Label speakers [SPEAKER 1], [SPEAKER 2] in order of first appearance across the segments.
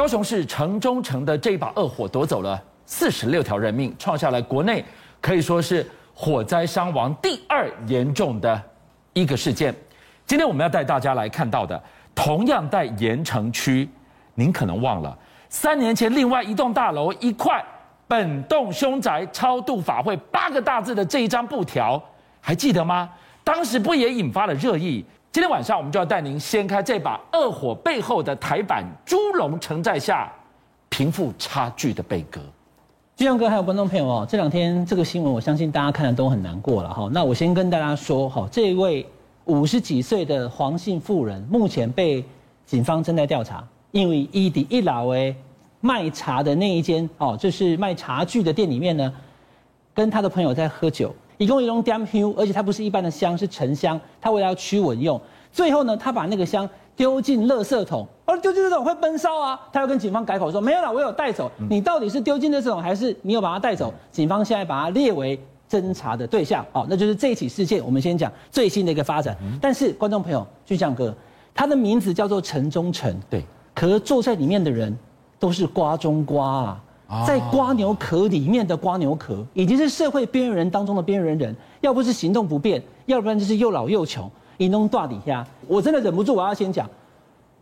[SPEAKER 1] 高雄市城中城的这一把恶火夺走了四十六条人命，创下了国内可以说是火灾伤亡第二严重的一个事件。今天我们要带大家来看到的，同样在盐城区，您可能忘了，三年前另外一栋大楼一块“本栋凶宅超度法会”八个大字的这一张布条，还记得吗？当时不也引发了热议？今天晚上我们就要带您掀开这把恶火背后的台版猪笼城寨下贫富差距的悲歌。
[SPEAKER 2] 俊相哥还有观众朋友哦，这两天这个新闻，我相信大家看的都很难过了哈。那我先跟大家说哈，这位五十几岁的黄姓妇人，目前被警方正在调查，因为伊迪一老诶卖茶的那一间哦，就是卖茶具的店里面呢，跟他的朋友在喝酒。一共一笼点香，而且它不是一般的香，是沉香。它为了要驱蚊用，最后呢，他把那个香丢进垃圾桶，而丢进垃圾桶会闷烧啊。他要跟警方改口说没有啦，我有带走。你到底是丢进垃圾桶，还是你有把它带走？警方现在把它列为侦查的对象。好，那就是这一起事件。我们先讲最新的一个发展。但是观众朋友，俊相哥，他的名字叫做城中城，对，可是坐在里面的人都是瓜中瓜啊。在瓜牛壳里面的瓜牛壳，已经是社会边缘人当中的边缘人，要不是行动不便，要不然就是又老又穷。一弄大底下，我真的忍不住，我要先讲，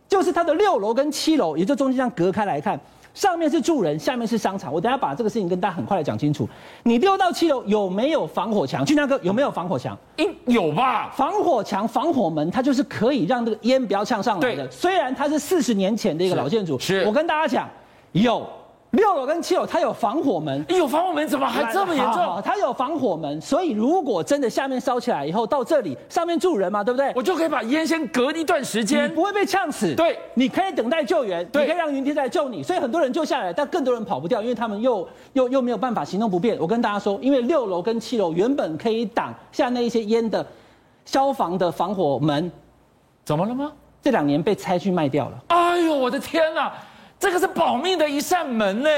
[SPEAKER 2] 就是它的六楼跟七楼，也就中间这样隔开来看，上面是住人，下面是商场。我等下把这个事情跟大家很快的讲清楚。你六到七楼有没有防火墙？俊相哥有没有防火墙？
[SPEAKER 1] 应有吧。
[SPEAKER 2] 防火墙、防火门，它就是可以让这个烟不要呛上来的。虽然它是四十年前的一个老建筑，是我跟大家讲有。六楼跟七楼，它有防火门。
[SPEAKER 1] 有防火门，怎么还这么严重？
[SPEAKER 2] 它有防火门，所以如果真的下面烧起来以后，到这里上面住人嘛，对不对？
[SPEAKER 1] 我就可以把烟先隔一段时间，
[SPEAKER 2] 你不会被呛死。
[SPEAKER 1] 对，你
[SPEAKER 2] 可以等待救援，你可以让云梯来救你。所以很多人救下来，但更多人跑不掉，因为他们又又又没有办法行动不便。我跟大家说，因为六楼跟七楼原本可以挡下那一些烟的消防的防火门，
[SPEAKER 1] 怎么了吗？
[SPEAKER 2] 这两年被拆去卖掉了。
[SPEAKER 1] 哎呦，我的天哪！这个是保命的一扇门呢。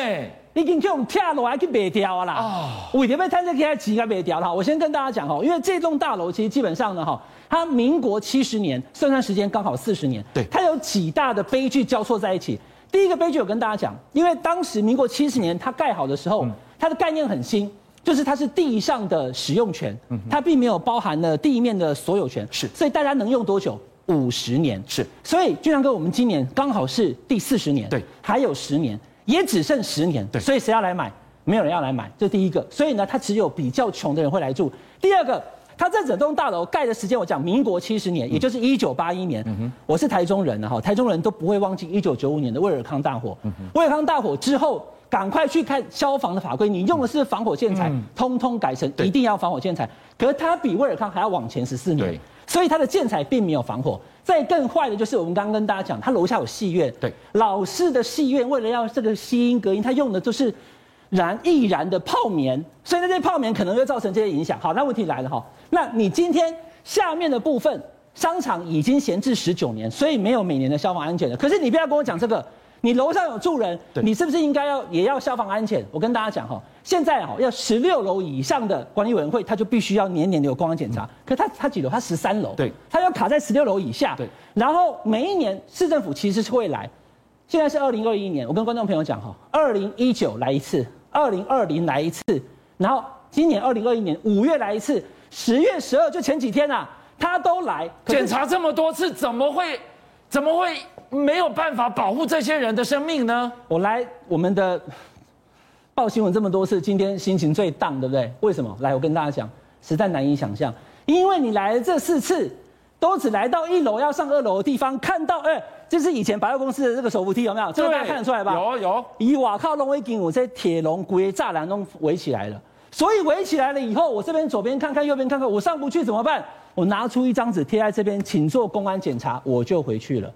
[SPEAKER 2] 已经叫我们跳楼还去卖掉啊啦！哦，为什么他这给他起个卖掉了？我先跟大家讲哈，因为这栋大楼其实基本上呢哈，它民国七十年算算时间刚好四十年，对，它有几大的悲剧交错在一起。第一个悲剧我跟大家讲，因为当时民国七十年它盖好的时候，它的概念很新，就是它是地上的使用权，它并没有包含了地面的所有权，是，所以大家能用多久？五十年，是。所以俊良哥，我们今年刚好是第四十年，对，还有十年。也只剩十年，对，所以谁要来买？没有人要来买，这是第一个。所以呢，他只有比较穷的人会来住。第二个，它这整栋大楼盖的时间，我讲民国七十年，也就是一九八一年。我是台中人哈，台中人都不会忘记一九九五年的威尔康大火。威尔康大火之后，赶快去看消防的法规，你用的是防火建材，通通改成一定要防火建材。可是它比威尔康还要往前十四年，所以它的建材并没有防火。再更坏的就是我们刚刚跟大家讲，它楼下有戏院，对，老式的戏院为了要这个吸音隔音，它用的就是燃易燃的泡棉，所以那些泡棉可能会造成这些影响。好，那问题来了哈，那你今天下面的部分商场已经闲置十九年，所以没有每年的消防安检了。可是你不要跟我讲这个。你楼上有住人，你是不是应该要也要消防安全？我跟大家讲哈，现在哈要十六楼以上的管理委员会，他就必须要年年有公安检查。嗯、可他他几楼？他十三楼，对，他要卡在十六楼以下。对，然后每一年市政府其实是会来，现在是二零二一年，我跟观众朋友讲哈，二零一九来一次，二零二零来一次，然后今年二零二一年五月来一次，十月十二就前几天啊，他都来
[SPEAKER 1] 检查这么多次，怎么会？怎么会没有办法保护这些人的生命呢？
[SPEAKER 2] 我来我们的报新闻这么多次，今天心情最荡，对不对？为什么？来，我跟大家讲，实在难以想象，因为你来了这四次，都只来到一楼要上二楼的地方，看到，哎，这是以前百货公司的这个手扶梯，有没有？这个大家看得出来吧？
[SPEAKER 1] 有有。
[SPEAKER 2] 以瓦靠龙威金，我在铁笼鬼栅栏中围起来了，所以围起来了以后，我这边左边看看，右边看看，我上不去怎么办？我拿出一张纸贴在这边，请做公安检查，我就回去了，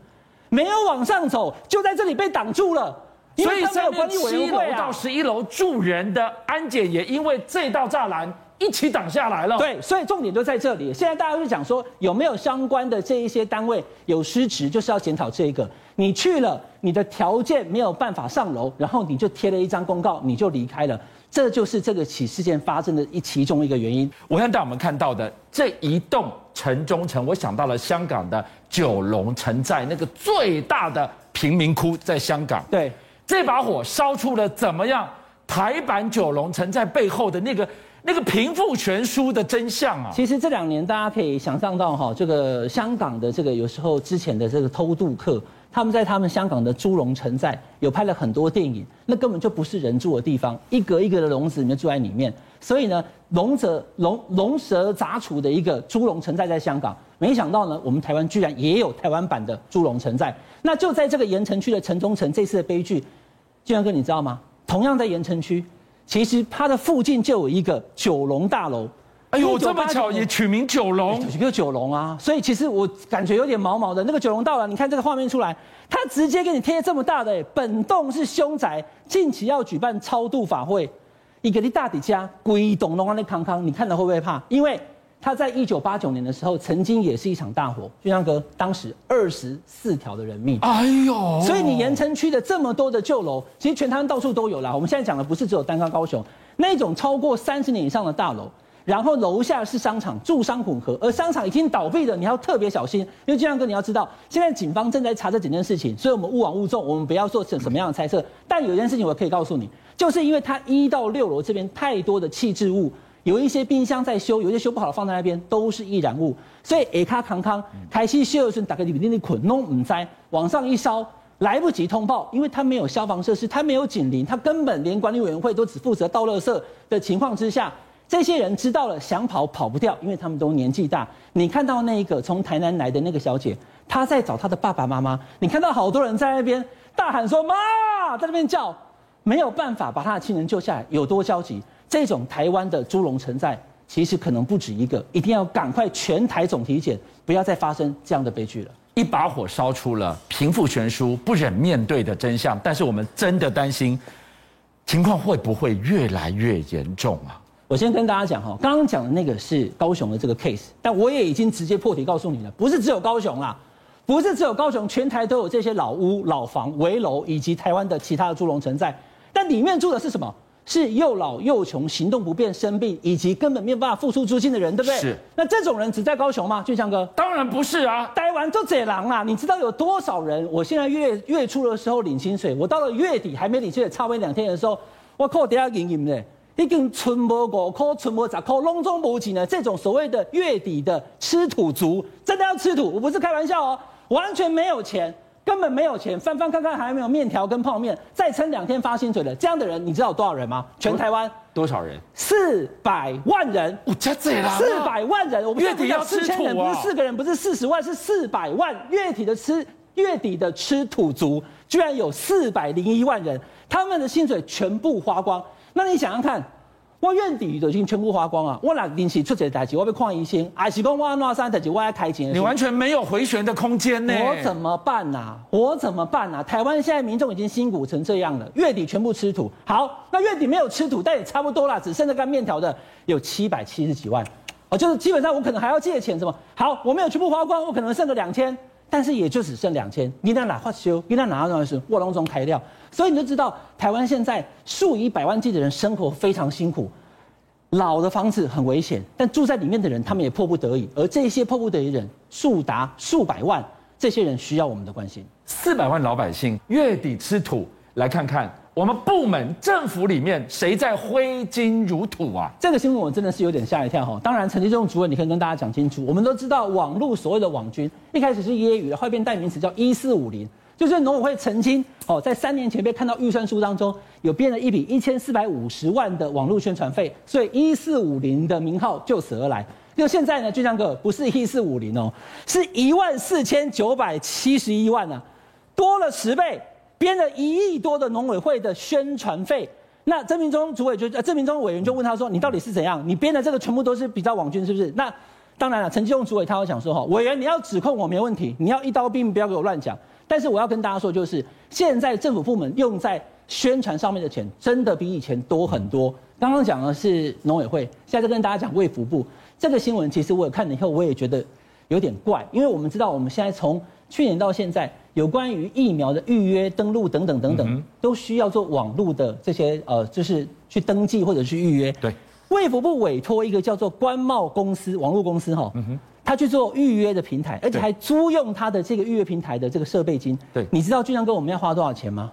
[SPEAKER 2] 没有往上走，就在这里被挡住了。
[SPEAKER 1] 所以上面七楼到十一楼住人的安检也因为这道栅栏一起挡下来了。
[SPEAKER 2] 对，所以重点就在这里。现在大家就讲说，有没有相关的这一些单位有失职，就是要检讨这个。你去了，你的条件没有办法上楼，然后你就贴了一张公告，你就离开了。这就是这个起事件发生的一其中一个原因。
[SPEAKER 1] 我想带我们看到的这一栋城中城，我想到了香港的九龙城寨那个最大的贫民窟在香港。
[SPEAKER 2] 对，
[SPEAKER 1] 这把火烧出了怎么样？台版九龙城寨背后的那个那个贫富悬殊的真相啊！
[SPEAKER 2] 其实这两年大家可以想象到哈，这个香港的这个有时候之前的这个偷渡客，他们在他们香港的猪笼城寨有拍了很多电影，那根本就不是人住的地方，一格一格的笼子里面住在里面。所以呢，龙蛇龙龙蛇杂处的一个猪笼城寨在香港，没想到呢，我们台湾居然也有台湾版的猪笼城寨。那就在这个盐城区的城中城，这次的悲剧，俊相哥你知道吗？同样在盐城区，其实它的附近就有一个九龙大楼。
[SPEAKER 1] 哎呦，这么巧也取名九龙，
[SPEAKER 2] 取个九龙啊！所以其实我感觉有点毛毛的。那个九龙大楼，你看这个画面出来，它直接给你贴这么大的。本栋是凶宅，近期要举办超度法会，一个你大底家鬼懂龙安的康康，你看了会不会怕？因为。他在一九八九年的时候，曾经也是一场大火，俊相哥，当时二十四条的人命。
[SPEAKER 1] 哎呦！
[SPEAKER 2] 所以你盐城区的这么多的旧楼，其实全台湾到处都有啦。我们现在讲的不是只有单靠高雄那种超过三十年以上的大楼，然后楼下是商场，住商混合，而商场已经倒闭的，你要特别小心。因为俊相哥，你要知道，现在警方正在查这整件事情，所以我们勿往勿重，我们不要做什什么样的猜测。但有一件事情我可以告诉你，就是因为它一到六楼这边太多的弃置物。有一些冰箱在修，有一些修不好的放在那边，都是易燃物。所以下卡康康开始修的时候，打开里面的捆弄唔栽，往上一烧，来不及通报，因为它没有消防设施，它没有警铃，它根本连管理委员会都只负责倒垃圾的情况之下，这些人知道了想跑跑不掉，因为他们都年纪大。你看到那一个从台南来的那个小姐，她在找她的爸爸妈妈，你看到好多人在那边大喊说妈，在那边叫，没有办法把他的亲人救下来，有多焦急？这种台湾的猪笼存在，其实可能不止一个，一定要赶快全台总体检，不要再发生这样的悲剧了。
[SPEAKER 1] 一把火烧出了贫富悬殊不忍面对的真相，但是我们真的担心，情况会不会越来越严重啊？
[SPEAKER 2] 我先跟大家讲哈，刚刚讲的那个是高雄的这个 case，但我也已经直接破题告诉你了，不是只有高雄啦，不是只有高雄，全台都有这些老屋、老房、危楼以及台湾的其他的猪笼存在，但里面住的是什么？是又老又穷、行动不便、生病，以及根本没有办法付出租金的人，对不对？
[SPEAKER 1] 是。
[SPEAKER 2] 那这种人只在高雄吗？俊祥哥？
[SPEAKER 1] 当然不是啊！
[SPEAKER 2] 待完就这狼啊！你知道有多少人？我现在月月初的时候领薪水，我到了月底还没领薪水，差不多两天的时候，我靠，底下隐隐的，已经存无五块，存无十块，隆中无几呢。这种所谓的月底的吃土族，真的要吃土，我不是开玩笑哦，完全没有钱。根本没有钱，翻翻看看还没有面条跟泡面，再撑两天发薪水的这样的人，你知道有多少人吗？全台湾
[SPEAKER 1] 多少人？
[SPEAKER 2] 四百万人。
[SPEAKER 1] 我加这了。
[SPEAKER 2] 四百万人，我们
[SPEAKER 1] 月底要吃土
[SPEAKER 2] 人，不是四个人，不是四十万，是四百万。月底的吃，月底的吃土族，居然有四百零一万人，他们的薪水全部花光。那你想想看。我月底都已经全部花光啊！我那临时出这代志，我被看医生，还是讲我哪三代志我要开钱？
[SPEAKER 1] 你完全没有回旋的空间呢！
[SPEAKER 2] 我怎么办呐、啊？我怎么办呐、啊？台湾现在民众已经辛苦成这样了，月底全部吃土。好，那月底没有吃土，但也差不多啦，只剩下干面条的有七百七十几万。哦，就是基本上我可能还要借钱，什么？好，我没有全部花光，我可能剩个两千，但是也就只剩两千。你在哪花修？你在哪那是卧龙中开料？所以你就知道，台湾现在数以百万计的人生活非常辛苦。老的房子很危险，但住在里面的人，他们也迫不得已。而这些迫不得已的人数达数百万，这些人需要我们的关心。
[SPEAKER 1] 四百万老百姓月底吃土，来看看我们部门政府里面谁在挥金如土啊？
[SPEAKER 2] 这个新闻我真的是有点吓一跳哈。当然，陈吉仲主任，你可以跟大家讲清楚。我们都知道，网络所谓的网军，一开始是揶揄的，后来变代名词叫一四五零。就是农委会曾经哦，在三年前被看到预算书当中有编了一笔一千四百五十万的网络宣传费，所以一四五零的名号就此而来。就现在呢，俊相哥不是一四五零哦，是一万四千九百七十一万呢、啊，多了十倍，编了一亿多的农委会的宣传费。那郑明忠主委就呃，郑明忠委员就问他说：“你到底是怎样？你编的这个全部都是比照网军是不是？”那当然了，陈吉仲主委他要讲说哈，委员你要指控我没问题，你要一刀毙命，不要给我乱讲。但是我要跟大家说，就是现在政府部门用在宣传上面的钱，真的比以前多很多。刚刚讲的是农委会，现在在跟大家讲卫福部这个新闻，其实我也看了以后，我也觉得有点怪，因为我们知道我们现在从去年到现在，有关于疫苗的预约、登录等等等等，都需要做网络的这些呃，就是去登记或者去预约。
[SPEAKER 1] 对，
[SPEAKER 2] 卫福部委托一个叫做关贸公司网络公司哈。他去做预约的平台，而且还租用他的这个预约平台的这个设备金。
[SPEAKER 1] 对，
[SPEAKER 2] 你知道俊相哥我们要花多少钱吗？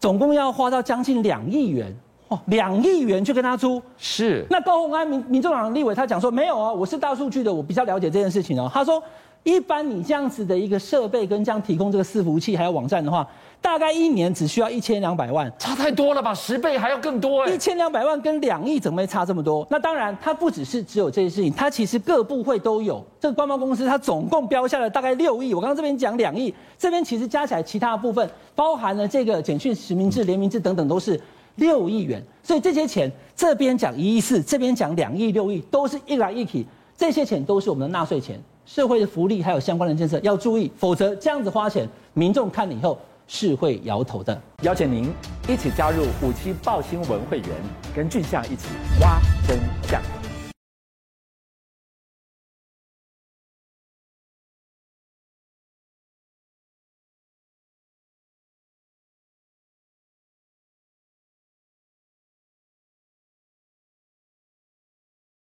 [SPEAKER 2] 总共要花到将近两亿元，哇，两亿元去跟他租。
[SPEAKER 1] 是。
[SPEAKER 2] 那高鸿安民民众党立委他讲说没有啊，我是大数据的，我比较了解这件事情哦。他说，一般你这样子的一个设备跟这样提供这个伺服器还有网站的话。大概一年只需要一千两百万，
[SPEAKER 1] 差太多了吧？十倍还要更多哎！
[SPEAKER 2] 一千两百万跟两亿怎么会差这么多？那当然，它不只是只有这些事情，它其实各部会都有。这个官方公司它总共标下了大概六亿，我刚刚这边讲两亿，这边其实加起来其他的部分包含了这个简讯实名制、联名制等等，都是六亿元。所以这些钱这边讲一亿四，这边讲两亿六亿，都是一来一去，这些钱都是我们的纳税钱，社会的福利还有相关的建设要注意，否则这样子花钱，民众看了以后。是会摇头的。
[SPEAKER 1] 邀请您一起加入五七报新闻会员，跟俊相一起挖真相。